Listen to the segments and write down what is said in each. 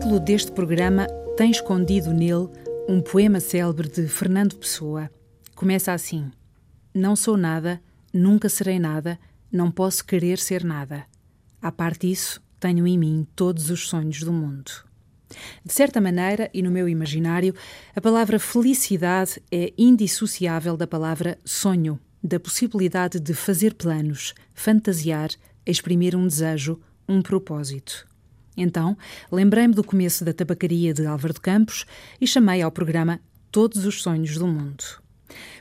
Título deste programa tem escondido nele um poema célebre de Fernando Pessoa. Começa assim: Não sou nada, nunca serei nada, não posso querer ser nada. À parte disso, tenho em mim todos os sonhos do mundo. De certa maneira, e no meu imaginário, a palavra felicidade é indissociável da palavra sonho, da possibilidade de fazer planos, fantasiar, exprimir um desejo, um propósito. Então, lembrei-me do começo da tabacaria de Álvaro de Campos e chamei ao programa Todos os Sonhos do Mundo.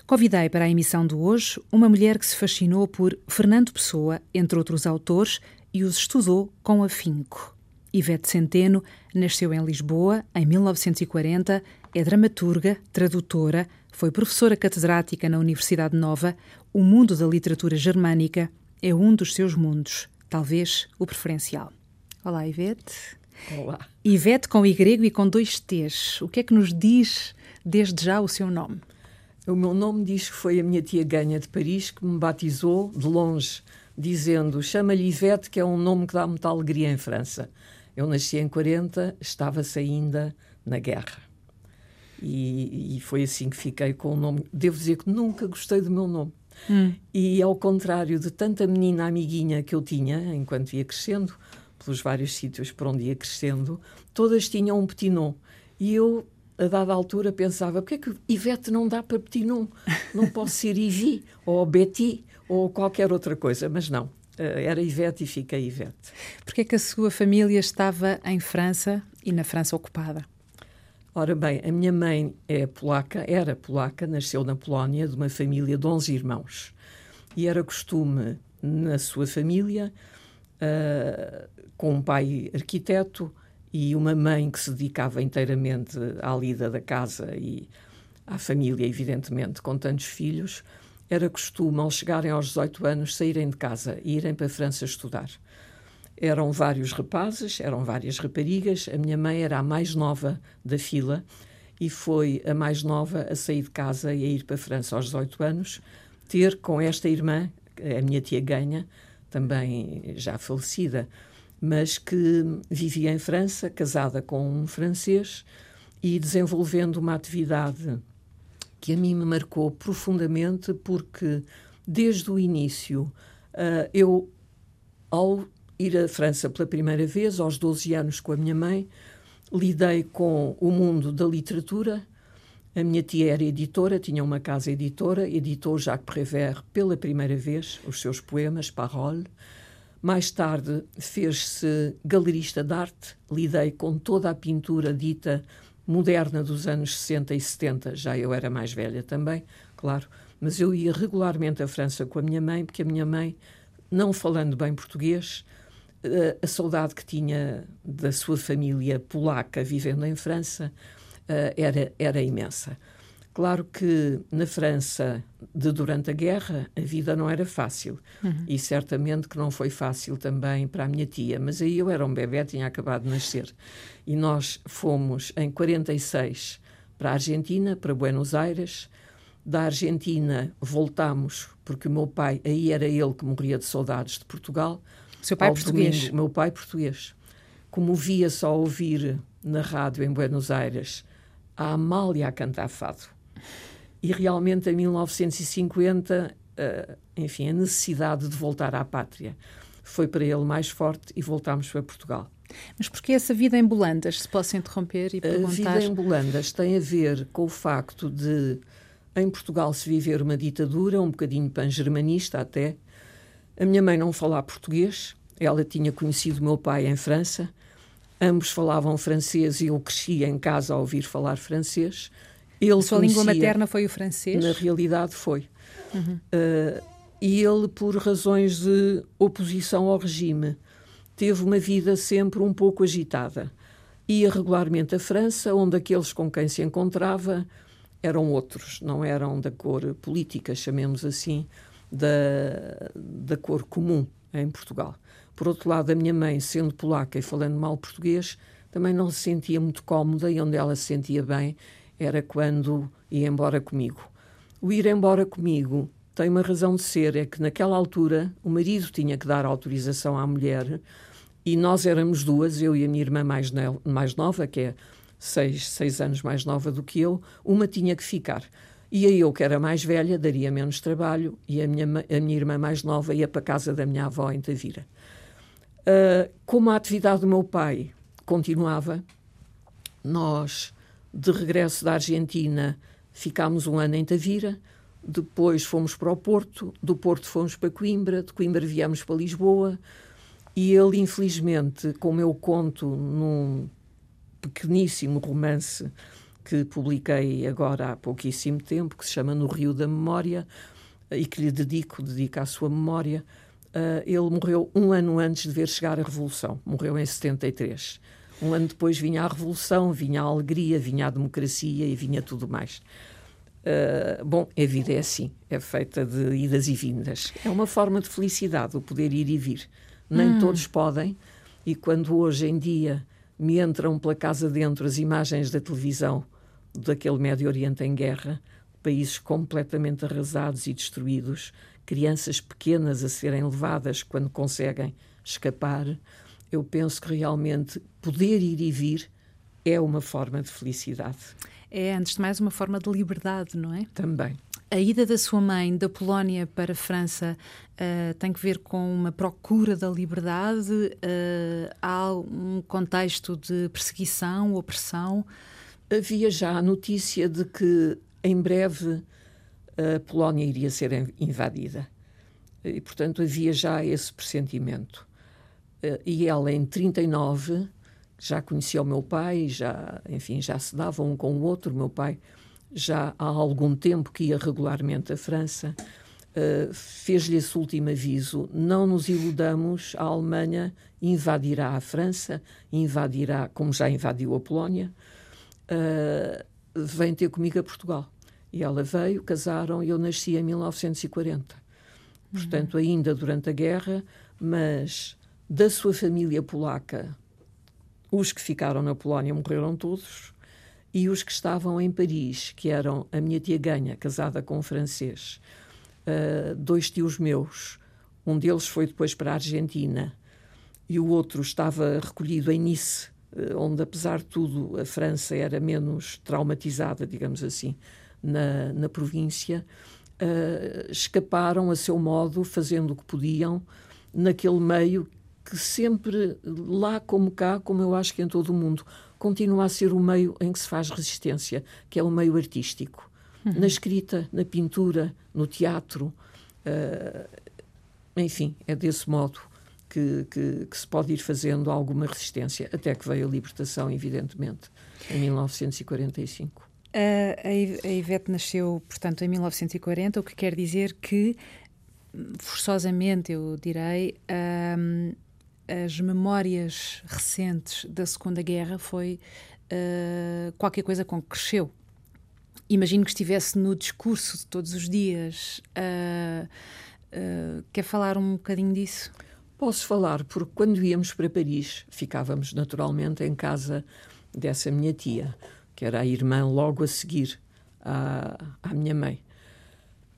Convidei para a emissão de hoje uma mulher que se fascinou por Fernando Pessoa, entre outros autores, e os estudou com afinco. Ivete Centeno nasceu em Lisboa em 1940, é dramaturga, tradutora, foi professora catedrática na Universidade Nova. O mundo da literatura germânica é um dos seus mundos, talvez o preferencial. Olá, Ivete. Olá. Ivete com Y e com dois T's. O que é que nos diz desde já o seu nome? O meu nome diz que foi a minha tia Ganha de Paris que me batizou de longe, dizendo: chama-lhe Ivete, que é um nome que dá muita alegria em França. Eu nasci em 40, estava-se ainda na guerra. E, e, foi assim que fiquei com o nome. Devo dizer que nunca gostei do meu nome. Hum. E ao contrário de tanta menina amiguinha que eu tinha enquanto ia crescendo, pelos vários sítios por onde ia crescendo, todas tinham um petit nom. E eu, a dada altura, pensava: porquê é que Ivete não dá para petit nom? Não posso ser Ivi, ou Betty, ou qualquer outra coisa. Mas não, eh, era Ivete e fiquei Ivete. Porquê é que a sua família estava em França e na França ocupada? Ora bem, a minha mãe é polaca, era polaca, nasceu na Polónia, de uma família de 11 irmãos. E era costume na sua família uh, com um pai arquiteto e uma mãe que se dedicava inteiramente à lida da casa e à família, evidentemente, com tantos filhos, era costume, ao chegarem aos 18 anos, saírem de casa e irem para a França estudar. Eram vários rapazes, eram várias raparigas. A minha mãe era a mais nova da fila e foi a mais nova a sair de casa e a ir para a França aos 18 anos, ter com esta irmã, a minha tia Ganha, também já falecida, mas que vivia em França, casada com um francês e desenvolvendo uma atividade que a mim me marcou profundamente, porque desde o início uh, eu, ao ir à França pela primeira vez, aos 12 anos com a minha mãe, lidei com o mundo da literatura. A minha tia era editora, tinha uma casa editora, editou Jacques Prévert pela primeira vez os seus poemas, Parole. Mais tarde fez-se galerista de arte, lidei com toda a pintura dita moderna dos anos 60 e 70, já eu era mais velha também, claro, mas eu ia regularmente à França com a minha mãe, porque a minha mãe, não falando bem português, eh, a saudade que tinha da sua família polaca vivendo em França era, era imensa. Claro que na França de durante a guerra a vida não era fácil uhum. e certamente que não foi fácil também para a minha tia, mas aí eu era um bebê, tinha acabado de nascer. E nós fomos em 46 para a Argentina, para Buenos Aires. Da Argentina voltámos porque o meu pai, aí era ele que morria de saudades de Portugal. Seu pai português? Domingo, meu pai português. Como via só ouvir na rádio em Buenos Aires a Amália a cantar fado e realmente em 1950, uh, enfim, a necessidade de voltar à pátria foi para ele mais forte e voltámos para Portugal. Mas porquê essa vida em Bolandas, se posso interromper e perguntar? A vida em Bolandas tem a ver com o facto de em Portugal se viver uma ditadura, um bocadinho pan-germanista até. A minha mãe não falava português, ela tinha conhecido meu pai em França, ambos falavam francês e eu cresci em casa a ouvir falar francês. Ele a sua conhecia, língua materna foi o francês? Na realidade foi. Uhum. Uh, e ele, por razões de oposição ao regime, teve uma vida sempre um pouco agitada. Ia regularmente à França, onde aqueles com quem se encontrava eram outros, não eram da cor política, chamemos assim, da, da cor comum em Portugal. Por outro lado, a minha mãe, sendo polaca e falando mal português, também não se sentia muito cómoda e onde ela se sentia bem era quando ia embora comigo. O ir embora comigo tem uma razão de ser, é que naquela altura o marido tinha que dar autorização à mulher E nós éramos duas, eu e a minha irmã mais, mais nova, que é seis, seis anos mais nova do que eu, uma tinha que ficar. E a eu, que era mais velha, daria menos trabalho, e a minha, a minha irmã mais nova ia para a casa da minha avó em Tavira. Uh, como a atividade do meu pai continuava, nós, de regresso da Argentina, ficámos um ano em Tavira, depois fomos para o Porto, do Porto fomos para Coimbra, de Coimbra viemos para Lisboa, e ele, infelizmente, como eu conto num pequeníssimo romance que publiquei agora há pouquíssimo tempo, que se chama No Rio da Memória, e que lhe dedico, dedico à sua memória, uh, ele morreu um ano antes de ver chegar a Revolução, morreu em 73. Um ano depois vinha a Revolução, vinha a alegria, vinha a democracia e vinha tudo mais. Uh, bom, a vida é assim, é feita de idas e vindas. É uma forma de felicidade o poder ir e vir. Nem hum. todos podem, e quando hoje em dia me entram pela casa dentro as imagens da televisão daquele Médio Oriente em guerra, países completamente arrasados e destruídos, crianças pequenas a serem levadas quando conseguem escapar, eu penso que realmente poder ir e vir é uma forma de felicidade. É, antes de mais, uma forma de liberdade, não é? Também. A ida da sua mãe da Polónia para a França uh, tem que ver com uma procura da liberdade? Uh, há um contexto de perseguição, opressão? Havia já a notícia de que em breve a Polónia iria ser invadida. E, portanto, havia já esse pressentimento. Eh, e ela, em 39, já conhecia o meu pai, já, enfim, já se dava um com o outro. O meu pai já há algum tempo que ia regularmente à França. Uh, fez-lhe esse último aviso: não nos iludamos, a Alemanha invadirá a França, invadirá, como já invadiu a Polónia, uh, vem ter comigo a Portugal. E ela veio, casaram e eu nasci em 1940. Portanto, uhum. ainda durante a guerra, mas da sua família polaca, os que ficaram na Polónia morreram todos, e os que estavam em Paris, que eram a minha tia Ganha, casada com um francês, uh, dois tios meus, um deles foi depois para a Argentina, e o outro estava recolhido em Nice, uh, onde, apesar de tudo, a França era menos traumatizada, digamos assim na, na província, uh, escaparam a seu modo, fazendo o que podiam, naquele meio que sempre, lá como cá, como eu acho que em todo o mundo, continua a ser o meio em que se faz resistência, que é o meio artístico. Uhum. Na escrita, na pintura, no teatro. Uh, enfim, é desse modo que, que, que, se pode ir fazendo alguma resistência, até que veio a libertação, evidentemente, em 1945. A, Ivete nasceu, portanto, em 1940, o que quer dizer que, forçosamente, eu direi, um, as memórias recentes da Segunda Guerra foi uh, qualquer coisa com que cresceu. Imagino que estivesse no discurso de todos os dias. Uh, quer falar um bocadinho disso? Posso falar, porque quando íamos para Paris, ficávamos naturalmente em casa dessa minha tia que era a irmã logo a seguir à, à minha mãe.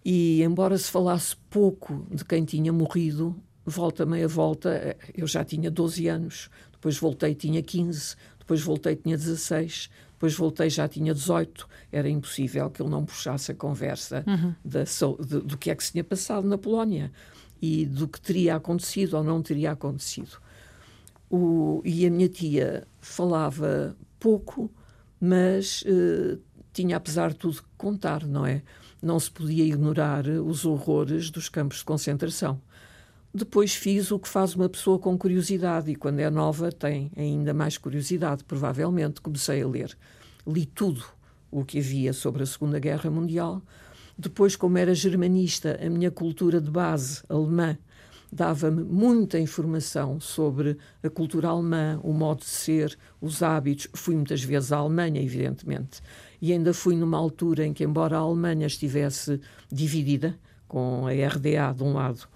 E, embora se falasse pouco de quem tinha morrido, volta meia volta, eu já tinha 12 anos, depois voltei tinha 15, depois voltei tinha 16, depois voltei já tinha 18. Era impossível que ele não puxasse a conversa uhum. da, de, do que é que se tinha passado na Polónia e do que teria acontecido ou não teria acontecido. O, e a minha tia falava pouco, mas uh, tinha, apesar de tudo, que contar, não é? Não se podia ignorar os horrores dos campos de concentração. Depois fiz o que faz uma pessoa com curiosidade, e quando é nova tem ainda mais curiosidade, provavelmente. Comecei a ler. Li tudo o que havia sobre a Segunda Guerra Mundial. Depois, como era germanista, a minha cultura de base alemã dava-me muita informação sobre a cultura alemã, o modo de ser, os hábitos. Fui muitas vezes à Alemanha, evidentemente, e ainda fui numa altura em que, embora a Alemanha estivesse dividida, com a RDA de um lado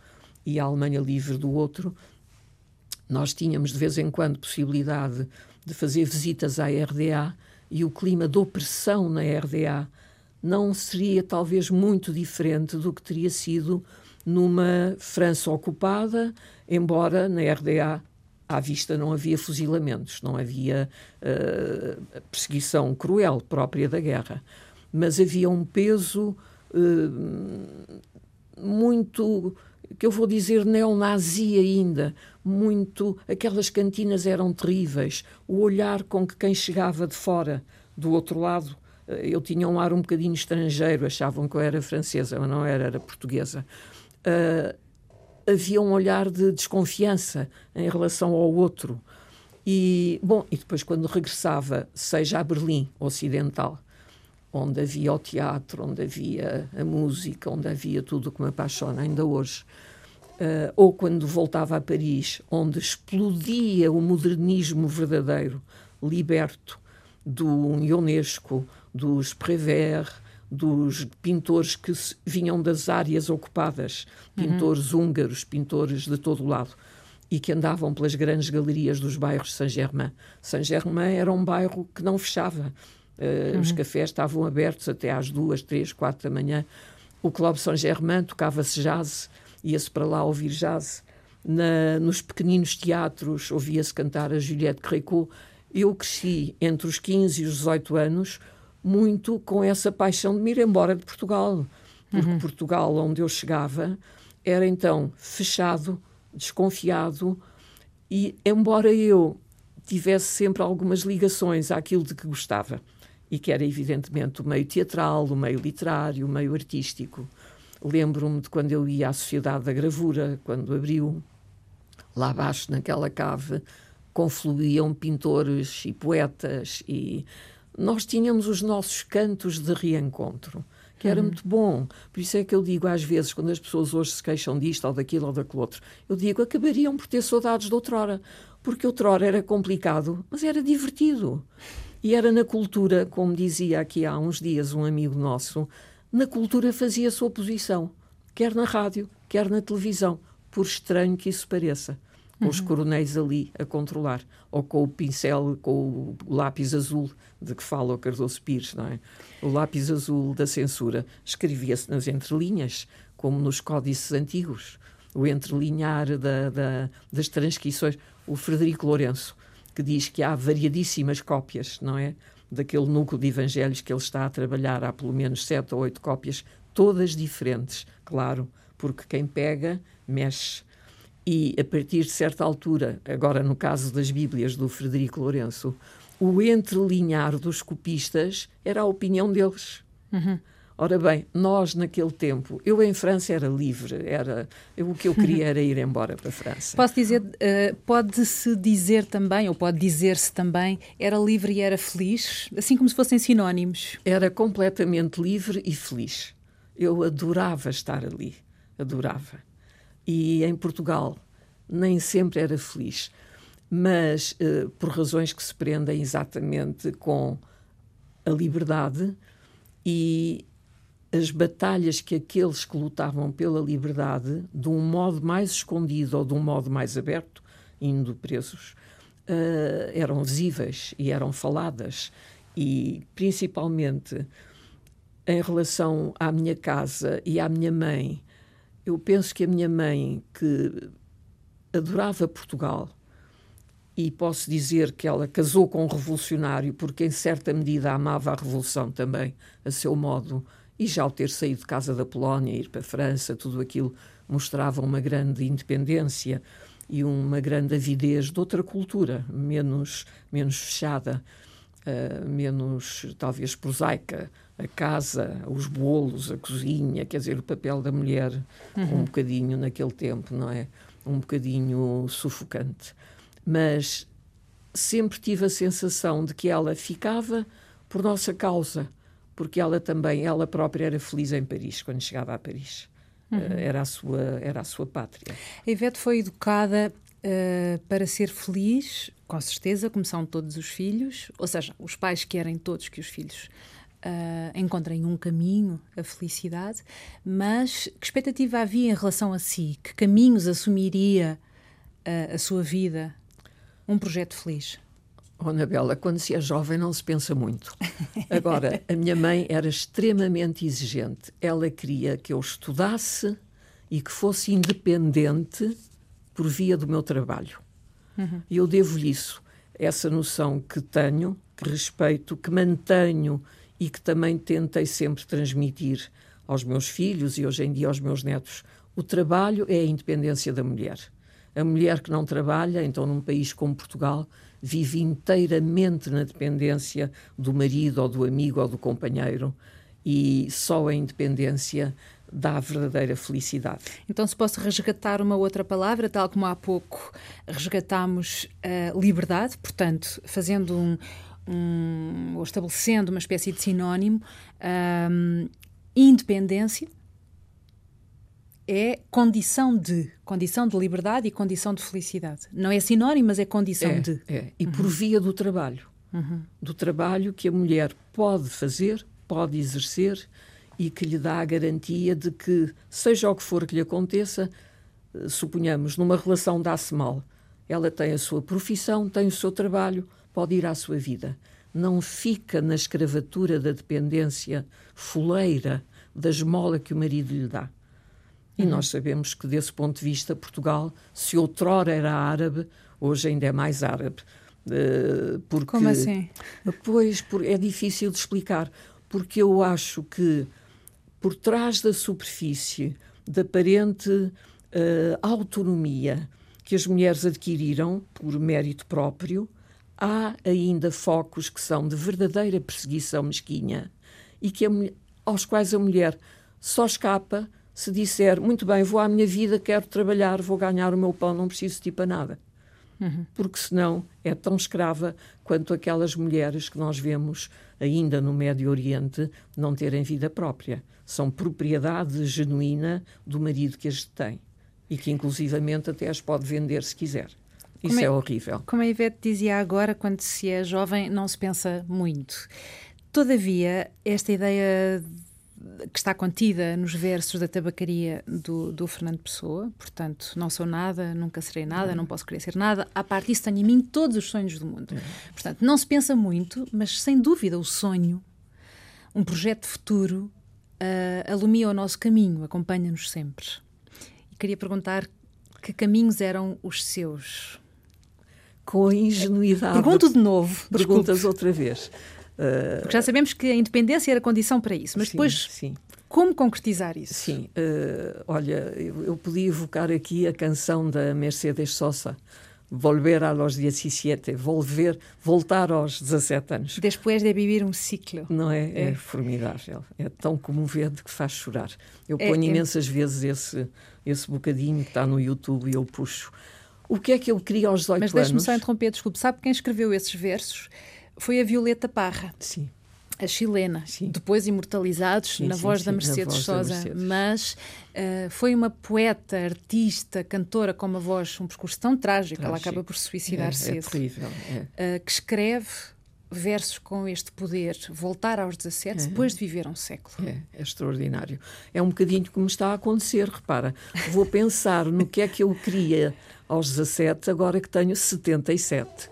e a Alemanha livre do outro, nós tínhamos de vez em quando possibilidade de fazer visitas à RDA e o clima de opressão na RDA não seria talvez muito diferente do que teria sido numa França ocupada, embora na RDA à vista não havia fuzilamentos, não havia uh, perseguição cruel própria da guerra, mas havia um peso uh, muito, que eu vou dizer neonazi ainda, muito. Aquelas cantinas eram terríveis, o olhar com que quem chegava de fora, do outro lado, eh, eu tinha um ar um bocadinho estrangeiro, achavam que eu era francesa, mas não era, era portuguesa. Uh, havia um olhar de desconfiança em relação ao outro. E, bom, e depois quando regressava, seja a Berlim Ocidental, onde havia o teatro, onde havia a música, onde havia tudo o que me apaixona ainda hoje, uh, ou quando voltava a Paris, onde explodia o modernismo verdadeiro, liberto do Ionesco, dos Prévert, dos pintores que vinham das áreas ocupadas, pintores uhum. húngaros, pintores de todo o lado, e que andavam pelas grandes galerias dos bairros de Saint-Germain. Saint-Germain era um bairro que não fechava. Uh, uhum. Os cafés estavam abertos até às duas, três, quatro da manhã. O Clube Saint-Germain tocava-se jazz, ia-se para lá ouvir jazz. Na, nos pequeninos teatros ouvia-se cantar a Juliette Gréco. Eu cresci entre os 15 e os 18 anos muito com essa paixão de me ir embora de Portugal. Porque uhum. Portugal, onde eu chegava, era então fechado, desconfiado, e embora eu tivesse sempre algumas ligações àquilo de que gostava, e que era evidentemente o meio teatral, o meio literário, o meio artístico. Lembro-me de quando eu ia à Sociedade da Gravura, quando abriu, lá abaixo naquela cave, confluíam pintores e poetas e nós tínhamos os nossos cantos de reencontro, que era uhum. muito bom. Por isso é que eu digo às vezes, quando as pessoas hoje se queixam disto ou daquilo ou daquilo outro, eu digo acabariam por ter saudades de outrora, porque outrora era complicado, mas era divertido. E era na cultura, como dizia aqui há uns dias um amigo nosso, na cultura fazia-se oposição, quer na rádio, quer na televisão, por estranho que isso pareça com uhum. os coronéis ali a controlar, ou com o pincel, com o lápis azul de que fala o Cardoso Pires, não é? O lápis azul da censura escrevia-se nas entrelinhas, como nos códices antigos, o entrelinhar da, da, das transcrições. O Frederico Lourenço, que diz que há variadíssimas cópias, não é? Daquele núcleo de evangelhos que ele está a trabalhar, há pelo menos sete ou oito cópias, todas diferentes, claro, porque quem pega mexe e a partir de certa altura, agora no caso das Bíblias do Frederico Lourenço, o entrelinhar dos copistas era a opinião deles. Uhum. Ora bem, nós naquele tempo, eu em França era livre, era eu, o que eu queria era ir embora para a França. Posso dizer, uh, pode-se dizer também, ou pode dizer-se também, era livre e era feliz, assim como se fossem sinónimos. Era completamente livre e feliz. Eu adorava estar ali, adorava e em Portugal nem sempre era feliz, mas uh, por razões que se prendem exatamente com a liberdade e as batalhas que aqueles que lutavam pela liberdade, de um modo mais escondido ou de um modo mais aberto, indo presos, uh, eram visíveis e eram faladas. E principalmente em relação à minha casa e à minha mãe, eu penso que a minha mãe, que adorava Portugal, e posso dizer que ela casou com um revolucionário, porque em certa medida amava a revolução também, a seu modo, e já ao ter saído de casa da Polónia, ir para a França, tudo aquilo mostrava uma grande independência e uma grande avidez de outra cultura, menos, menos fechada, uh, menos talvez prosaica, a casa, os bolos, a cozinha, quer dizer, o papel da mulher uhum. um bocadinho naquele tempo, não é? Um bocadinho sufocante. Mas sempre tive a sensação de que ela ficava por nossa causa, porque ela também, ela própria era feliz em Paris, quando chegava a Paris. Uhum. Uh, era, a sua, era a sua pátria. A Ivete foi educada uh, para ser feliz, com certeza, como são todos os filhos, ou seja, os pais querem todos que os filhos uh, encontrem um caminho, a felicidade, mas que expectativa havia em relação a si? Que caminhos assumiria uh, a sua vida? Um projeto feliz? Oh, Anabela, quando se é jovem não se pensa muito. Agora, a minha mãe era extremamente exigente. Ela queria que eu estudasse e que fosse independente por via do meu trabalho. Uhum. E eu devo-lhe isso, essa noção que tenho, que respeito, que mantenho e que também tentei sempre transmitir aos meus filhos e hoje em dia aos meus netos. O trabalho é a independência da mulher. A mulher que não trabalha, então num país como Portugal, vive inteiramente na dependência do marido ou do amigo ou do companheiro e só a independência dá a verdadeira felicidade. Então, se posso resgatar uma outra palavra, tal como há pouco resgatámos a liberdade, portanto, fazendo um, um ou estabelecendo uma espécie de sinónimo, um, independência é condição de, condição de liberdade e condição de felicidade. Não é sinónimo, mas é condição é, de. É. E por uhum. via do trabalho. Uhum. Do trabalho que a mulher pode fazer, pode exercer e que lhe dá a garantia de que, seja o que for que lhe aconteça, eh, suponhamos, numa relação dá-se mal, ela tem a sua profissão, tem o seu trabalho, pode ir à sua vida. Não fica na escravatura da dependência fuleira da esmola que o marido lhe dá. E uhum. nós sabemos que, desse ponto de vista, Portugal, se outrora era árabe, hoje ainda é mais árabe. Uh, porque, Como assim? Pois, é difícil de explicar, porque eu acho que por trás da superfície da aparente uh, autonomia que as mulheres adquiriram por mérito próprio, há ainda focos que são de verdadeira perseguição mesquinha e que a, aos quais a mulher só escapa se disser muito bem, vou à minha vida, quero trabalhar, vou ganhar o meu pão, não preciso de ti para nada. Uhum. Porque senão é tão escrava quanto aquelas mulheres que nós vemos ainda no Médio Oriente não terem vida própria. São propriedade genuína do marido que as tem e que inclusivamente até as pode vender se quiser. Isso é, é, horrível. Como a Ivete dizia agora, quando se é jovem não se pensa muito. Todavia, esta ideia que está contida nos versos da tabacaria do, do, Fernando Pessoa, portanto, não sou nada, nunca serei nada, uhum. não posso querer ser nada, a parte disso tenho em mim todos os sonhos do mundo. Uhum. Portanto, não se pensa muito, mas sem dúvida o sonho, um projeto futuro, uh, alumia o nosso caminho, acompanha-nos sempre. E queria perguntar que caminhos eram os seus? Com a ingenuidade. Pergunto de novo. Perguntas desculpe. outra vez. Porque já sabemos que a independência era condição para isso, mas sim, depois sim. como concretizar isso? Sim, uh, olha, eu, eu, podia evocar aqui a canção da Mercedes Sosa, Volver a los 17, volver, voltar aos 17 anos. Depois de viver um ciclo. Não é? É, é formidável. É tão comovente que faz chorar. Eu é, ponho é, imensas vezes esse, esse bocadinho que está no YouTube e eu puxo. O que é que eu queria aos 18 Mas anos? Mas deixe-me só interromper, desculpe. Sabe quem escreveu esses versos? Foi a Violeta Parra. Sim. A chilena, sim. depois imortalizados sim, na, sim, voz da Mercedes Sosa, mas uh, foi uma poeta, artista, cantora com uma voz, um percurso tão trágico, trágico. ela acaba por suicidar é, cedo. É terrível. É. Uh, que escreve versos com este poder, voltar aos 17, é. depois de viver um século. É, é extraordinário. É um bocadinho como está a acontecer, repara. Vou pensar no que é que eu queria aos 17, agora que tenho 77.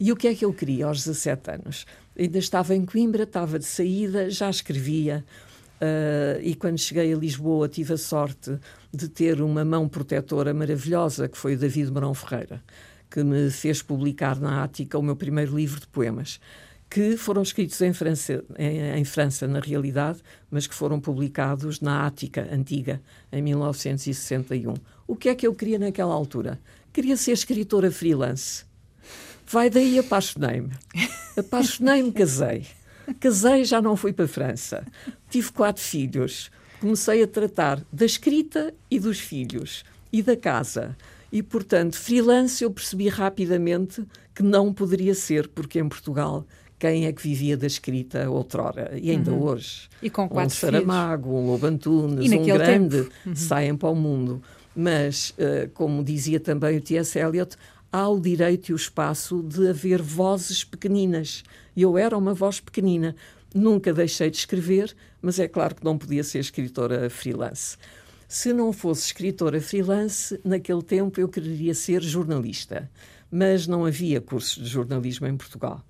E o que é que eu queria aos 17 anos? Ainda estava em Coimbra, estava de saída, já escrevia. Uh, e quando cheguei a Lisboa, tive a sorte de ter uma mão protetora maravilhosa, que foi o David Marão Ferreira, que me fez publicar na Ática o meu primeiro livro de poemas, que foram escritos em França, em, em França, na realidade, mas que foram publicados na Ática antiga, em 1961. O que é que eu queria naquela altura? Queria ser escritora freelance. Vai daí apaixonei-me. Apaixonei-me, casei. Casei, já não fui para a França. Tive quatro filhos. Comecei a tratar da escrita e dos filhos e da casa. E, portanto, freelance eu percebi rapidamente que não poderia ser, porque em Portugal quem é que vivia da escrita outrora e ainda uhum. hoje. E com quatro um Saramago, filhos. um Lobo Antunes, um grande, uhum. saem para o mundo. Mas, uh, como dizia também o T.S. Eliot, há o direito e o espaço de haver vozes pequeninas. E eu era uma voz pequenina. Nunca deixei de escrever, mas é claro que não podia ser escritora freelance. Se não fosse escritora freelance, naquele tempo eu quereria ser jornalista, mas não havia cursos de jornalismo em Portugal.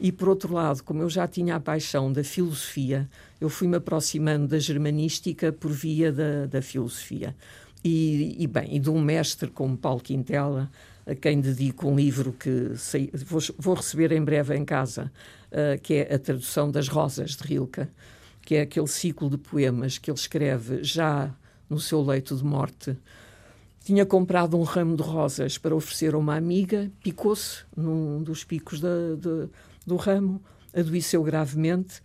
E, por outro lado, como eu já tinha a paixão da filosofia, eu fui-me aproximando da germanística por via da, da filosofia. E, e, bem, e de um mestre como Paulo Quintela, a quem dedico um livro que sei, vou, vou, receber em breve em casa, uh, que é a tradução das Rosas de Rilke, que é aquele ciclo de poemas que ele escreve já no seu leito de morte. Tinha comprado um ramo de rosas para oferecer a uma amiga, picou-se num dos picos da, de, do ramo, adoeceu gravemente,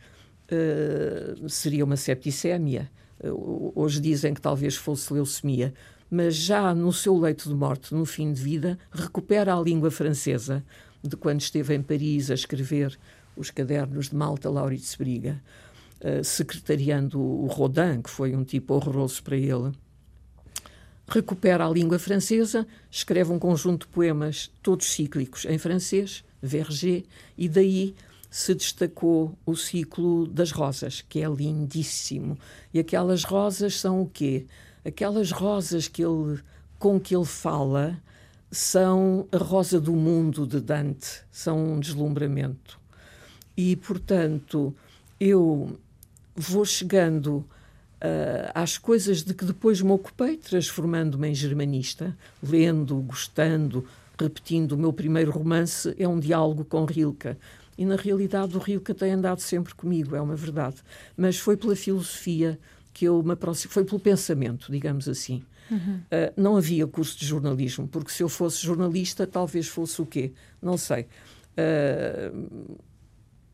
uh, seria uma septicémia. Uh, hoje dizem que talvez fosse leucemia, mas já no seu leito de morte, no fim de vida, recupera a língua francesa de quando esteve em Paris a escrever os cadernos de Malta Lauritz Briga, uh, secretariando o Rodin, que foi um tipo horroroso para ele. Recupera a língua francesa, escreve um conjunto de poemas, todos cíclicos, em francês, Verger, e daí se destacou o ciclo das rosas, que é lindíssimo. E aquelas rosas são o quê? Aquelas rosas que ele, com que ele fala são a rosa do mundo de Dante, são um deslumbramento. E, portanto, eu vou chegando uh, às coisas de que depois me ocupei, transformando-me em germanista, lendo, gostando, repetindo. O meu primeiro romance é um diálogo com Rilke. E, na realidade, o Rilke tem andado sempre comigo, é uma verdade. Mas foi pela filosofia que eu me aproximei, foi pelo pensamento, digamos assim. Uhum. Uh, não havia curso de jornalismo, porque se eu fosse jornalista, talvez fosse o quê? Não sei. Uh,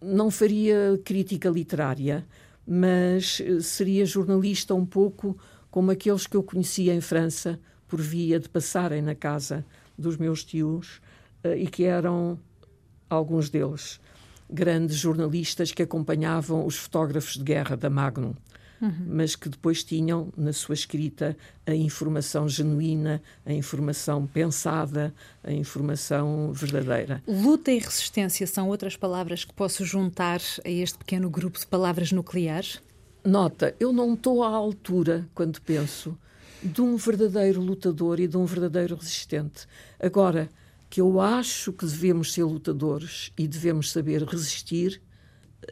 não faria crítica literária, mas seria jornalista um pouco como aqueles que eu conhecia em França, por via de passarem na casa dos meus tios, uh, e que eram alguns deles grandes jornalistas que acompanhavam os fotógrafos de guerra da Magnum uhum. mas que depois tinham na sua escrita a informação genuína, a informação pensada, a informação verdadeira. Luta e resistência são outras palavras que posso juntar a este pequeno grupo de palavras nucleares? Nota, eu não estou à altura quando penso de um verdadeiro lutador e de um verdadeiro resistente. Agora, que eu acho que devemos ser lutadores e devemos saber resistir,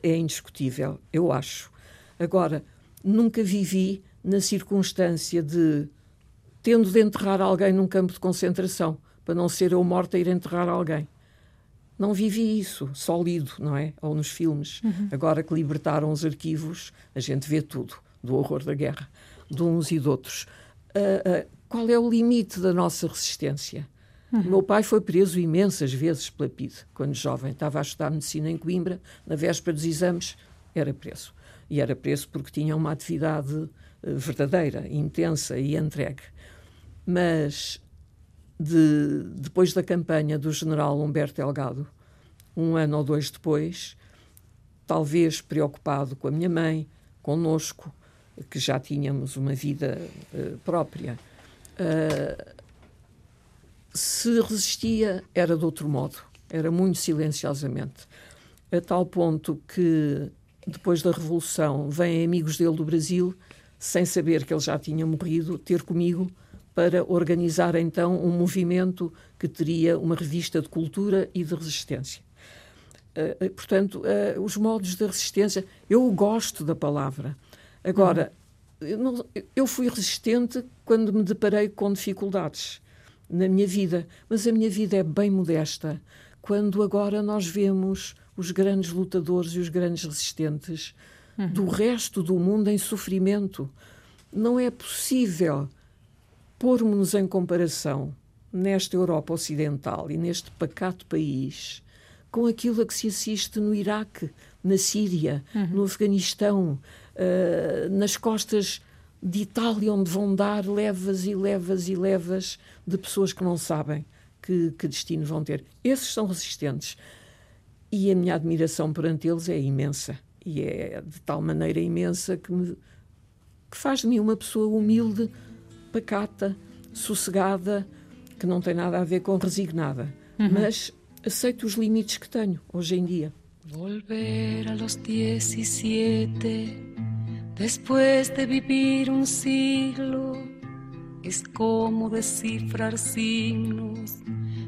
é indiscutível, eu acho. Agora, nunca vivi na circunstância de, tendo de enterrar alguém num campo de concentração, para não ser eu morta a ir enterrar alguém. Não vivi isso, só lido, não é? Ou nos filmes. Uhum. Agora que libertaram os arquivos, a gente vê tudo do horror da guerra, de uns e de outros. Uh, uh, qual é o limite da nossa resistência? Uhum. O meu pai foi preso imensas vezes pela PIDE, quando jovem. Estava a estudar medicina em Coimbra, na véspera dos exames, era preso e era preso porque tinha uma atividade eh, verdadeira, intensa e entregue. Mas de, depois da campanha do general Humberto Delgado, um ano ou dois depois, talvez preocupado com a minha mãe, conosco, que já tínhamos uma vida uh, própria, uh, se resistia era de outro modo, era muito silenciosamente, a tal ponto que depois da Revolução, vêm amigos dele do Brasil, sem saber que ele já tinha morrido, ter comigo para organizar então um movimento que teria uma revista de cultura e de resistência. Uh, portanto, uh, os modos da resistência, eu gosto da palavra. Agora, uhum. eu, não, eu fui resistente quando me deparei com dificuldades na minha vida, mas a minha vida é bem modesta. Quando agora nós vemos os grandes lutadores e os grandes resistentes uhum. do resto do mundo em sofrimento. Não é possível pormos-nos em comparação nesta Europa Ocidental e neste pacato país com aquilo a que se assiste no Iraque, na Síria, uhum. no Afeganistão, uh, nas costas de Itália, onde vão dar levas e levas e levas de pessoas que não sabem que, que destino vão ter. Esses são resistentes. E a minha admiração perante eles é imensa. E é de tal maneira imensa que, me, que faz de mim uma pessoa humilde, pacata, sossegada, que não tem nada a ver com resignada. Uhum. Mas aceito os limites que tenho hoje em dia. Volver a los 17, después de vivir un siglo, es como descifrar signos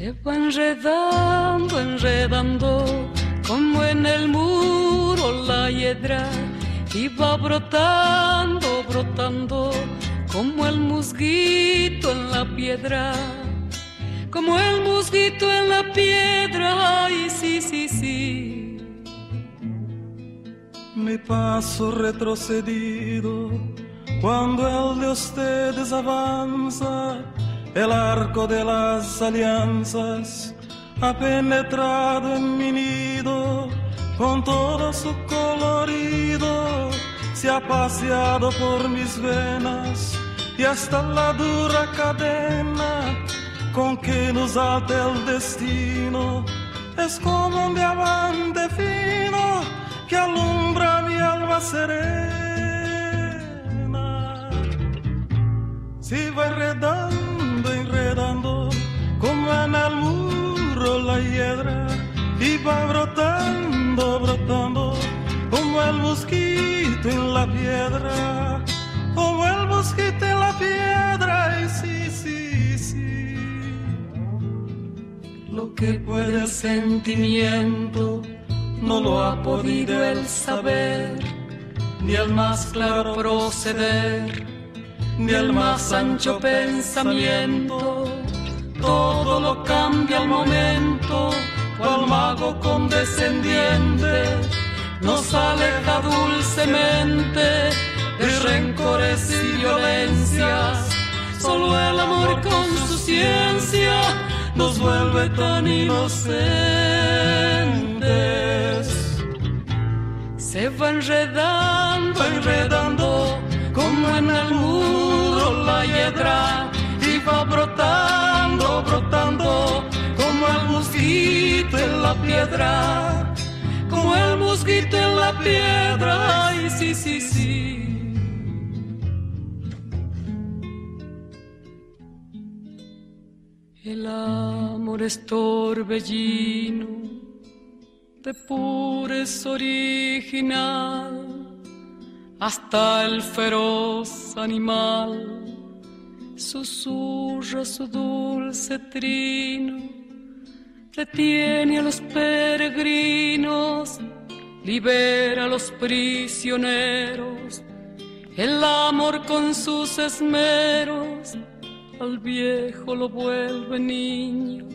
Se va enredando, enredando, como en el muro la hiedra, y va brotando, brotando, como el musguito en la piedra como el mosquito en la piedra. Ay, sí, sí, sí. Mi paso retrocedido cuando el de ustedes avanza, el arco de las alianzas ha penetrado en mi nido con todo su colorido, se ha paseado por mis venas y hasta la dura cadena con que nos ata el destino. Es como un diamante fino que alumbra mi alma serena. Si va enredando, en el muro la hiedra, y va brotando, brotando, como el mosquito en la piedra, como el mosquito en la piedra, y sí, sí, sí lo que puede el sentimiento no lo ha podido el saber, ni el más claro proceder, ni el más ancho pensamiento. Todo lo cambia al momento, cual mago condescendiente nos aleja dulcemente de rencores y violencias. Solo el amor con su ciencia nos vuelve tan inocentes. Se va enredando, enredando, como en el muro la hiedra, y va brotando, como el mosquito en la piedra, como el mosquito en la piedra, ay, sí, sí, sí. El amor es torbellino de pureza original, hasta el feroz animal susurra su dulce trino, retiene a los peregrinos, libera a los prisioneros, el amor con sus esmeros al viejo lo vuelve niño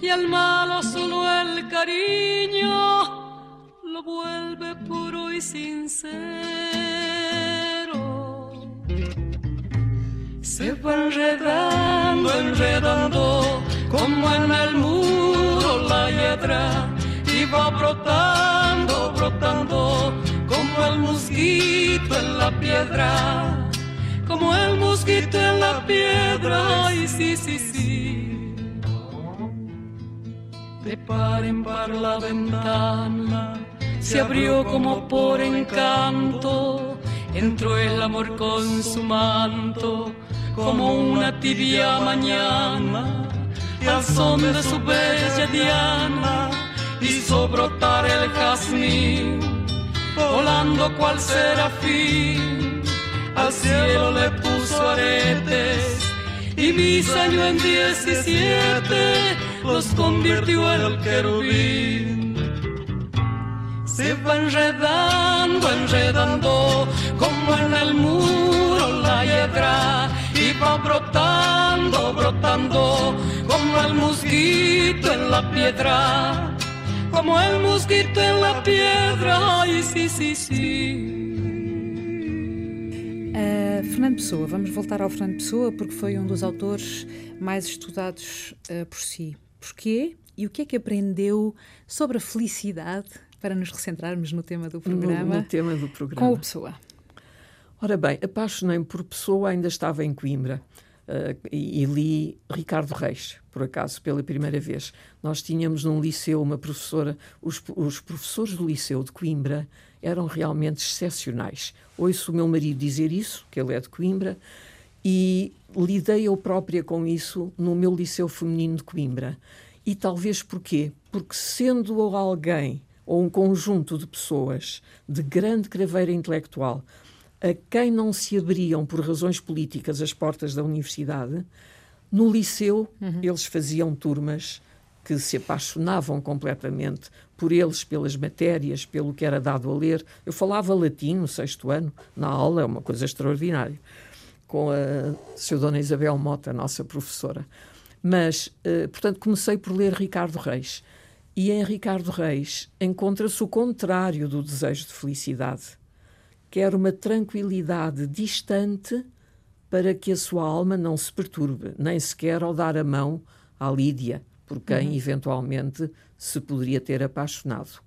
y al malo solo el cariño lo vuelve puro y sincero. Se va enredando, enredando como en el muro la hiedra y va brotando, brotando como el mosquito en la piedra. Como el mosquito en la piedra, y sí, sí, sí. De par en par la ventana se abrió como por encanto, entró el amor con su manto, como una tibia mañana, al son de su bella diana hizo brotar el jazmín, volando cual serafín al cielo le puso aretes y mis años en diecisiete los convirtió en el querubín. Se va enredando, enredando, como en el muro la hiedra, y va brotando, brotando, como el mosquito en la piedra, como el mosquito en la piedra, ay, sí, sí, sí. Uh, Fernando Pessoa, vamos voltar ao Fernando Pessoa porque foi um dos autores mais estudados uh, por si. Porquê e o que é que aprendeu sobre a felicidade para nos recentrarmos no tema do programa? No, no tema do programa. Com o Pessoa. Ora bem, apaixonei-me por Pessoa, ainda estava em Coimbra. Uh, e, e, li Ricardo Reis, por acaso, pela primeira vez. Nós tínhamos num liceu uma professora, os, os professores do liceu de Coimbra eram realmente excepcionais. Ouço o meu marido dizer isso, que ele é de Coimbra, e lidei eu própria com isso no meu liceu feminino de Coimbra. E talvez porquê? Porque sendo alguém ou um conjunto de pessoas de grande craveira intelectual a quem não se abriam por razões políticas as portas da universidade, no liceu uhum. eles faziam turmas que se apaixonavam completamente por eles, pelas matérias, pelo que era dado a ler. Eu falava latim no sexto ano, na aula, é uma coisa extraordinária, com a Sra. Dona Isabel Mota, nossa professora. Mas, eh, portanto, comecei por ler Ricardo Reis. E em Ricardo Reis encontra-se o contrário do desejo de felicidade. Quer uma tranquilidade distante para que a sua alma não se perturbe, nem sequer ao dar a mão à Lídia, por quem uhum. eventualmente se poderia ter apaixonado.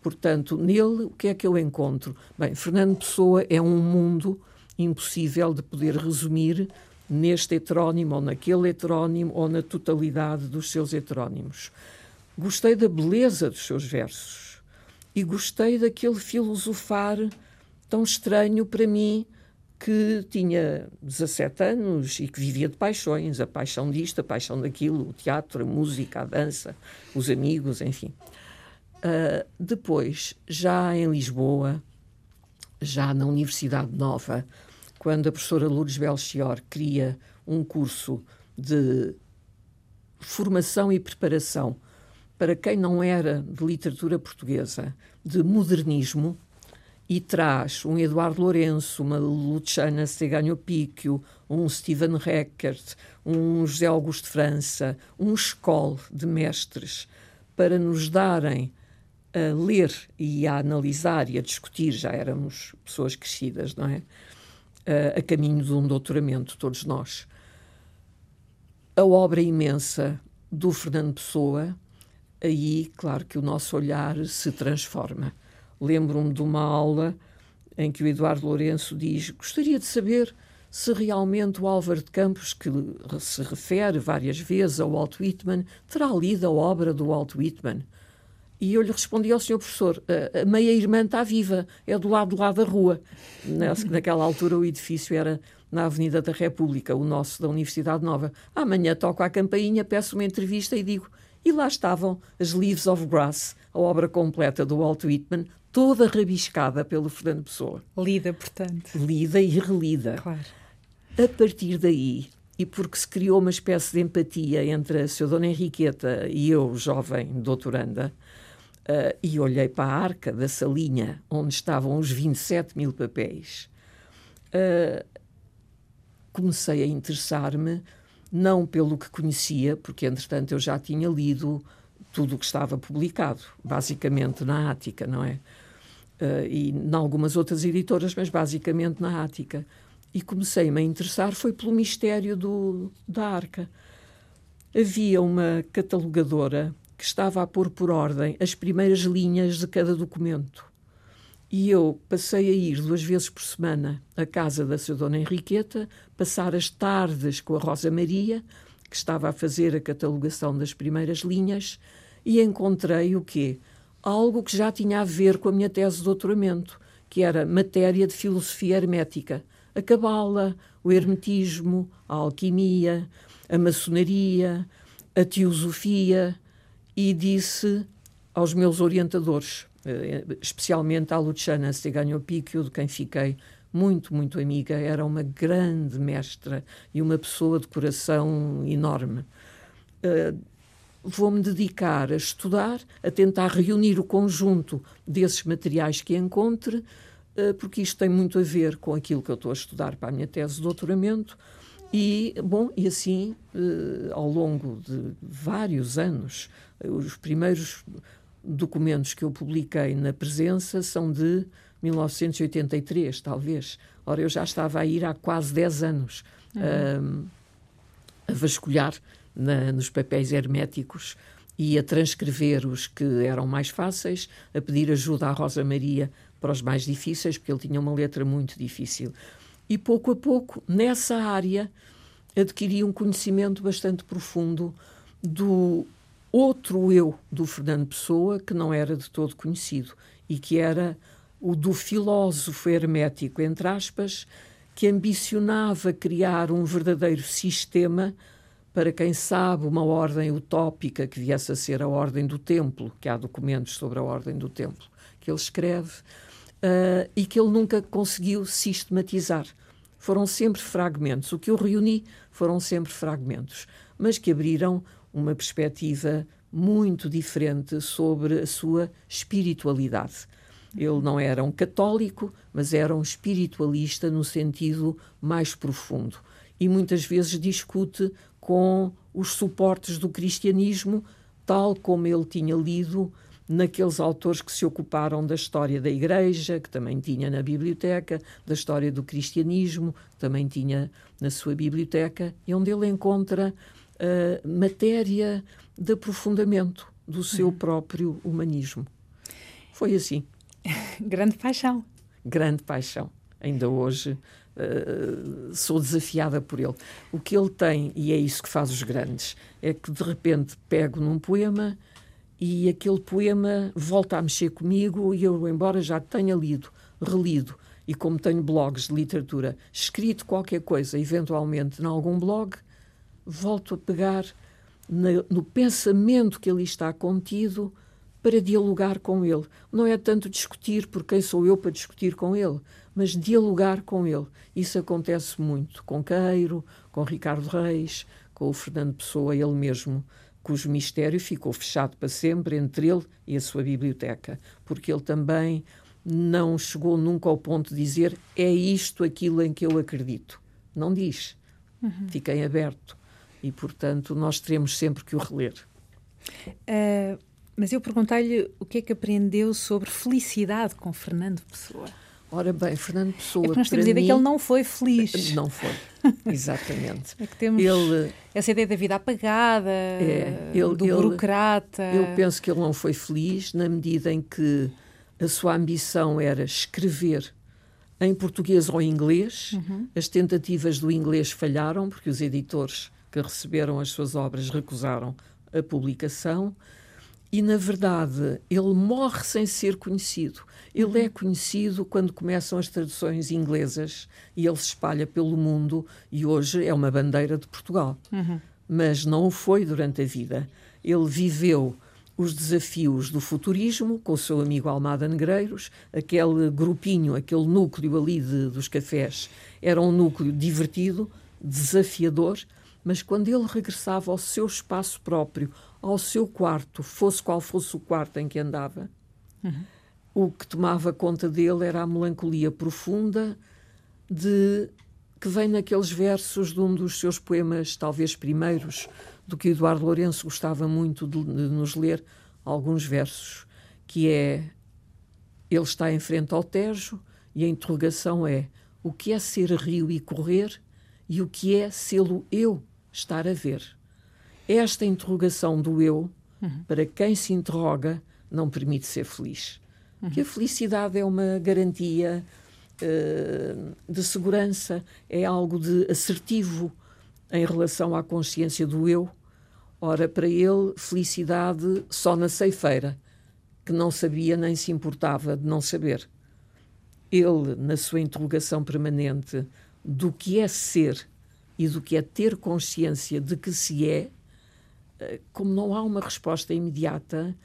Portanto, nele, o que é que eu encontro? Bem, Fernando Pessoa é um mundo impossível de poder resumir neste heterónimo ou naquele heterónimo ou na totalidade dos seus heterónimos. Gostei da beleza dos seus versos e gostei daquele filosofar tão estranho para mim que tinha 17 anos e que vivia de paixões, a paixão disto, a paixão daquilo, o teatro, a música, a dança, os amigos, enfim. Uh, depois, já em Lisboa, já na Universidade Nova, quando a professora Lourdes Belchior cria um curso de formação e preparação para quem não era de literatura portuguesa, de modernismo, e traz um Eduardo Lourenço, uma Luciana Seganho Picchio, um Stephen Reckert, um José Augusto França, um escol de mestres para nos darem a ler e a analisar e a discutir, já éramos pessoas crescidas, não é? A caminho de um doutoramento, todos nós. A obra imensa do Fernando Pessoa, aí, claro que o nosso olhar se transforma Lembro-me de uma aula em que o Eduardo Lourenço diz: Gostaria de saber se realmente o Álvaro de Campos, que se refere várias vezes ao Walt Whitman, terá lido a obra do Walt Whitman. E eu lhe respondi ao senhor professor: a meia-irmã está viva, é do lado de lá da rua. Naquela altura o edifício era na Avenida da República, o nosso da Universidade Nova. Amanhã toco a campainha, peço uma entrevista e digo: e lá estavam as Leaves of Grass, a obra completa do Walt Whitman, toda rabiscada pelo Fernando Pessoa. Lida, portanto. Lida e relida. Claro. A partir daí, e porque se criou uma espécie de empatia entre a Sra. Dona Henriqueta e eu, jovem doutoranda, uh, e olhei para a arca da salinha onde estavam os 27 mil papéis, uh, comecei a interessar-me não pelo que conhecia, porque entretanto eu já tinha lido tudo o que estava publicado, basicamente na Ática, não é? uh, e em algumas outras editoras, mas basicamente na Ática. E comecei-me a interessar foi pelo mistério do, da arca. Havia uma catalogadora que estava a pôr por ordem as primeiras linhas de cada documento. E eu passei a ir duas vezes por semana à casa da sua dona Henriqueta, passar as tardes com a Rosa Maria, que estava a fazer a catalogação das primeiras linhas, e encontrei o quê? algo que já tinha a ver com a minha tese de doutoramento, que era matéria de filosofia hermética. A cabala, o hermetismo, a alquimia, a maçonaria, a teosofia, e disse aos meus orientadores, eh, especialmente à Luciana Seganho Picchio, de quem fiquei muito, muito amiga, era uma grande mestra e uma pessoa de coração enorme. Uh, vou-me dedicar a estudar, a tentar reunir o conjunto desses materiais que encontre, eh, porque isto tem muito a ver com aquilo que eu estou a estudar para a minha tese de doutoramento. E, bom, e assim, eh, ao longo de vários anos, os primeiros documentos que eu publiquei na presença são de 1983, talvez. Ora, eu já estava a ir há quase 10 anos uhum. a, a vasculhar na, nos papéis herméticos e a transcrever os que eram mais fáceis, a pedir ajuda à Rosa Maria para os mais difíceis, porque ele tinha uma letra muito difícil. E pouco a pouco, nessa área, adquiri um conhecimento bastante profundo do outro eu do Fernando Pessoa, que não era de todo conhecido, e que era o do filósofo hermético, entre aspas, que ambicionava criar um verdadeiro sistema para quem sabe uma ordem utópica que viesse a ser a ordem do templo, que há documentos sobre a ordem do templo que ele escreve, uh, e que ele nunca conseguiu sistematizar. Foram sempre fragmentos. O que eu reuni foram sempre fragmentos, mas que abriram uma perspectiva muito diferente sobre a sua espiritualidade. Ele não era um católico, mas era um espiritualista no sentido mais profundo. E muitas vezes discute com os suportes do cristianismo, tal como ele tinha lido naqueles autores que se ocuparam da história da Igreja, que também tinha na biblioteca, da história do cristianismo, que também tinha na sua biblioteca, e onde ele encontra uh, matéria de aprofundamento do seu uhum. próprio humanismo. Foi assim. Grande paixão. Grande paixão. Ainda hoje Uh, sou desafiada por ele. O que ele tem, e é isso que faz os grandes, é que de repente pego num poema e aquele poema volta a mexer comigo e eu, embora já tenha lido, relido, e como tenho blogs de literatura, escrito qualquer coisa, eventualmente, em algum blog, volto a pegar no pensamento que ali está contido para dialogar com ele. Não é tanto discutir por quem sou eu para discutir com ele, mas dialogar com ele. Isso acontece muito com Queiro, com Ricardo Reis, com o Fernando Pessoa, ele mesmo, cujo mistério ficou fechado para sempre entre ele e a sua biblioteca, porque ele também não chegou nunca ao ponto de dizer é isto aquilo em que eu acredito. Não diz. Uhum. Fica em aberto. E, portanto, nós teremos sempre que o reler. Uh, mas eu perguntei-lhe o que é que aprendeu sobre felicidade com Fernando Pessoa. Ora bem, Fernando Pessoa. É que nós temos a ideia mim, que ele não foi feliz. Não foi, exatamente. é que temos ele, essa ideia da vida apagada, é, ele, do ele, burocrata. Eu penso que ele não foi feliz na medida em que a sua ambição era escrever em português ou inglês. Uhum. As tentativas do inglês falharam, porque os editores que receberam as suas obras recusaram a publicação e, na verdade, ele morre sem ser conhecido. Ele é conhecido quando começam as traduções inglesas e ele se espalha pelo mundo e hoje é uma bandeira de Portugal. Uhum. Mas não o foi durante a vida. Ele viveu os desafios do futurismo com o seu amigo Almada Negreiros, aquele grupinho, aquele núcleo ali de, dos cafés, era um núcleo divertido, desafiador, mas quando ele regressava ao seu espaço próprio, ao seu quarto, fosse qual fosse o quarto em que andava, uhum. o que tomava conta dele era a melancolia profunda de que vem naqueles versos de um dos seus poemas, talvez primeiros, do que Eduardo Lourenço gostava muito de, de nos ler, alguns versos, que é ele está em frente ao Tejo e a interrogação é o que é ser rio e correr e o que é sê-lo eu estar a ver. Esta interrogação do eu, uhum. para quem se interroga, não permite ser feliz. Uhum. Que a felicidade é uma garantia uh, de segurança, é algo de assertivo em relação à consciência do eu. Ora, para ele, felicidade só na ceifeira, que não sabia nem se importava de não saber. Ele, na sua interrogação permanente do que é ser e do que é ter consciência de que se é, eh, como não há uma resposta imediata,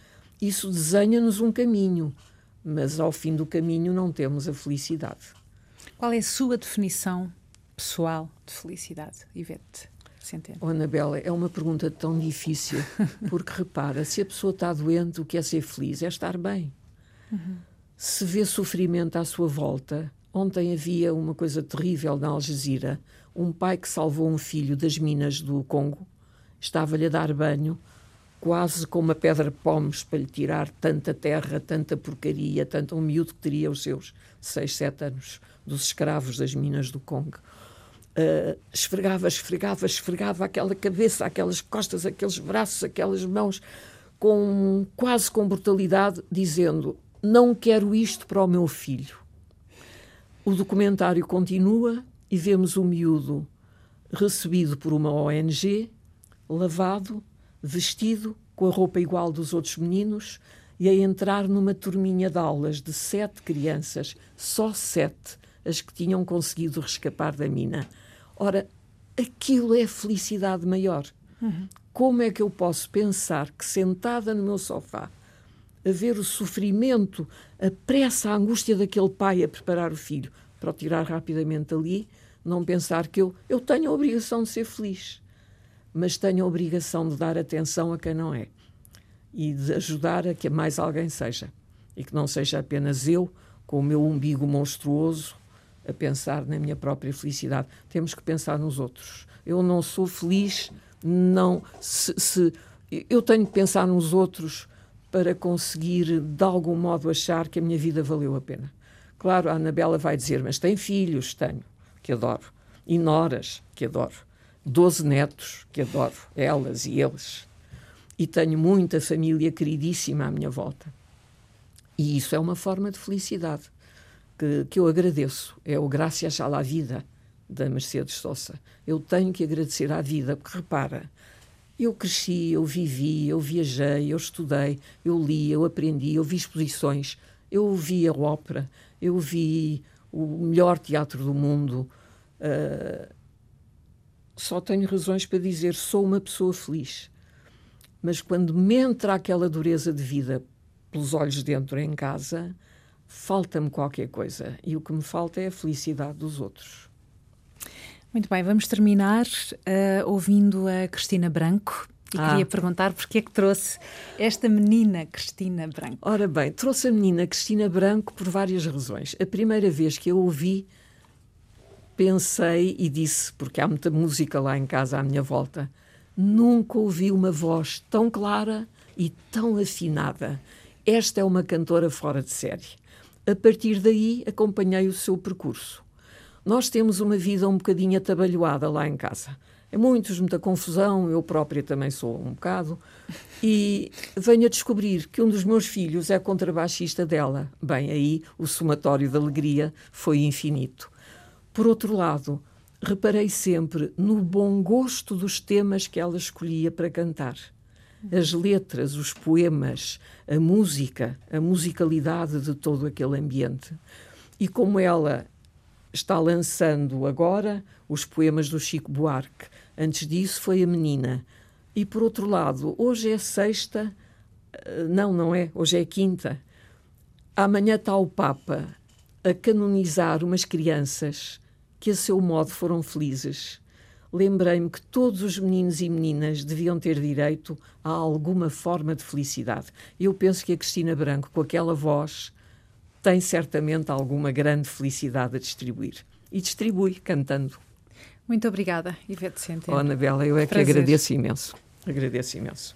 isso desenha-nos um caminho, mas ao fim do caminho não temos a felicidade. Qual é a sua definição pessoal de felicidade, Ivete? Centeno? Oh, Anabela, é uma pergunta tão difícil, porque repara, se a pessoa está doente, o que é ser feliz? É estar bem. Uhum. Se vê sofrimento à sua volta, ontem havia uma coisa terrível na Al Jazeera, um pai que salvou um filho das minas do Congo, estava-lhe a dar banho, quase com uma pedra pomes para lhe tirar tanta terra, tanta porcaria, tanto um miúdo que teria os seus seis, sete anos, dos escravos das minas do Congo. Uh, esfregava, esfregava, esfregava aquela cabeça, aquelas costas, aqueles braços, aquelas mãos, com quase com brutalidade, dizendo: Não quero isto para o meu filho. O documentário continua e vemos o miúdo recebido por uma ONG lavado, vestido, com a roupa igual dos outros meninos, e a entrar numa turminha de aulas de sete crianças, só sete, as que tinham conseguido rescapar da mina. Ora, aquilo é felicidade maior. Uhum. Como é que eu posso pensar que sentada no meu sofá, a ver o sofrimento, a pressa, a angústia daquele pai a preparar o filho para o tirar rapidamente ali, não pensar que eu, eu tenho a obrigação de ser feliz, mas tenho a obrigação de dar atenção a quem não é e de ajudar a que mais alguém seja e que não seja apenas eu com o meu umbigo monstruoso a pensar na minha própria felicidade. Temos que pensar nos outros. Eu não sou feliz, não se, se eu tenho que pensar nos outros para conseguir de algum modo achar que a minha vida valeu a pena. Claro, a Anabela vai dizer, mas tem filhos, tenho, que adoro, e noras, que adoro, doze netos, que adoro, elas e eles, e tenho muita família queridíssima à minha volta. E isso é uma forma de felicidade que, que eu agradeço. É o Graças à Vida da Mercedes Sosa. Eu tenho que agradecer à vida, porque repara, eu cresci, eu vivi, eu viajei, eu estudei, eu li, eu aprendi, eu vi exposições, eu vi a ópera, eu vi o melhor teatro do mundo. Uh, só tenho razões para dizer sou uma pessoa feliz. Mas quando me entra aquela dureza de vida pelos olhos dentro em casa, falta-me qualquer coisa. E o que me falta é a felicidade dos outros. Muito bem, vamos terminar uh, ouvindo a Cristina Branco. E ah. queria perguntar porque é que trouxe esta menina Cristina Branco. Ora bem, trouxe a menina Cristina Branco por várias razões. A primeira vez que eu ouvi, pensei e disse, porque há muita música lá em casa à minha volta, nunca ouvi uma voz tão clara e tão afinada. Esta é uma cantora fora de série. A partir daí, acompanhei o seu percurso. Nós temos uma vida um bocadinho atabalhoada lá em casa. É muitos, muita confusão, eu própria também sou um bocado. E venho a descobrir que um dos meus filhos é contrabaixista dela. Bem, aí o somatório de alegria foi infinito. Por outro lado, reparei sempre no bom gosto dos temas que ela escolhia para cantar. As letras, os poemas, a música, a musicalidade de todo aquele ambiente. E como ela está lançando agora os poemas do Chico Buarque, antes disso foi a menina. E por outro lado, hoje é sexta, eh, não, não é, hoje é quinta. Amanhã está o Papa a canonizar umas crianças que a seu modo foram felizes lembrei-me que todos os meninos e meninas deviam ter direito a alguma forma de felicidade. Eu penso que a Cristina Branco, com aquela voz, tem certamente alguma grande felicidade a distribuir. E distribui cantando. Muito obrigada, Ivete Centeno. Oh, Anabela, eu é Prazer. que agradeço imenso. Agradeço imenso.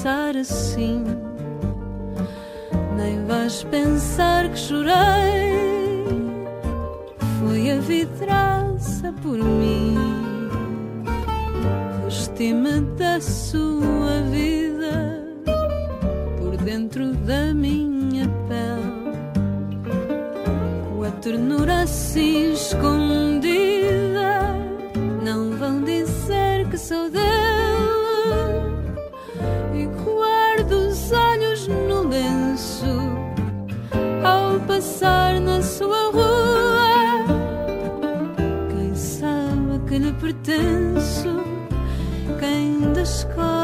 pensar assim. Nem vais pensar que chorar. passar na sua rua. Quem sabe que lhe pertenço, quem descobre.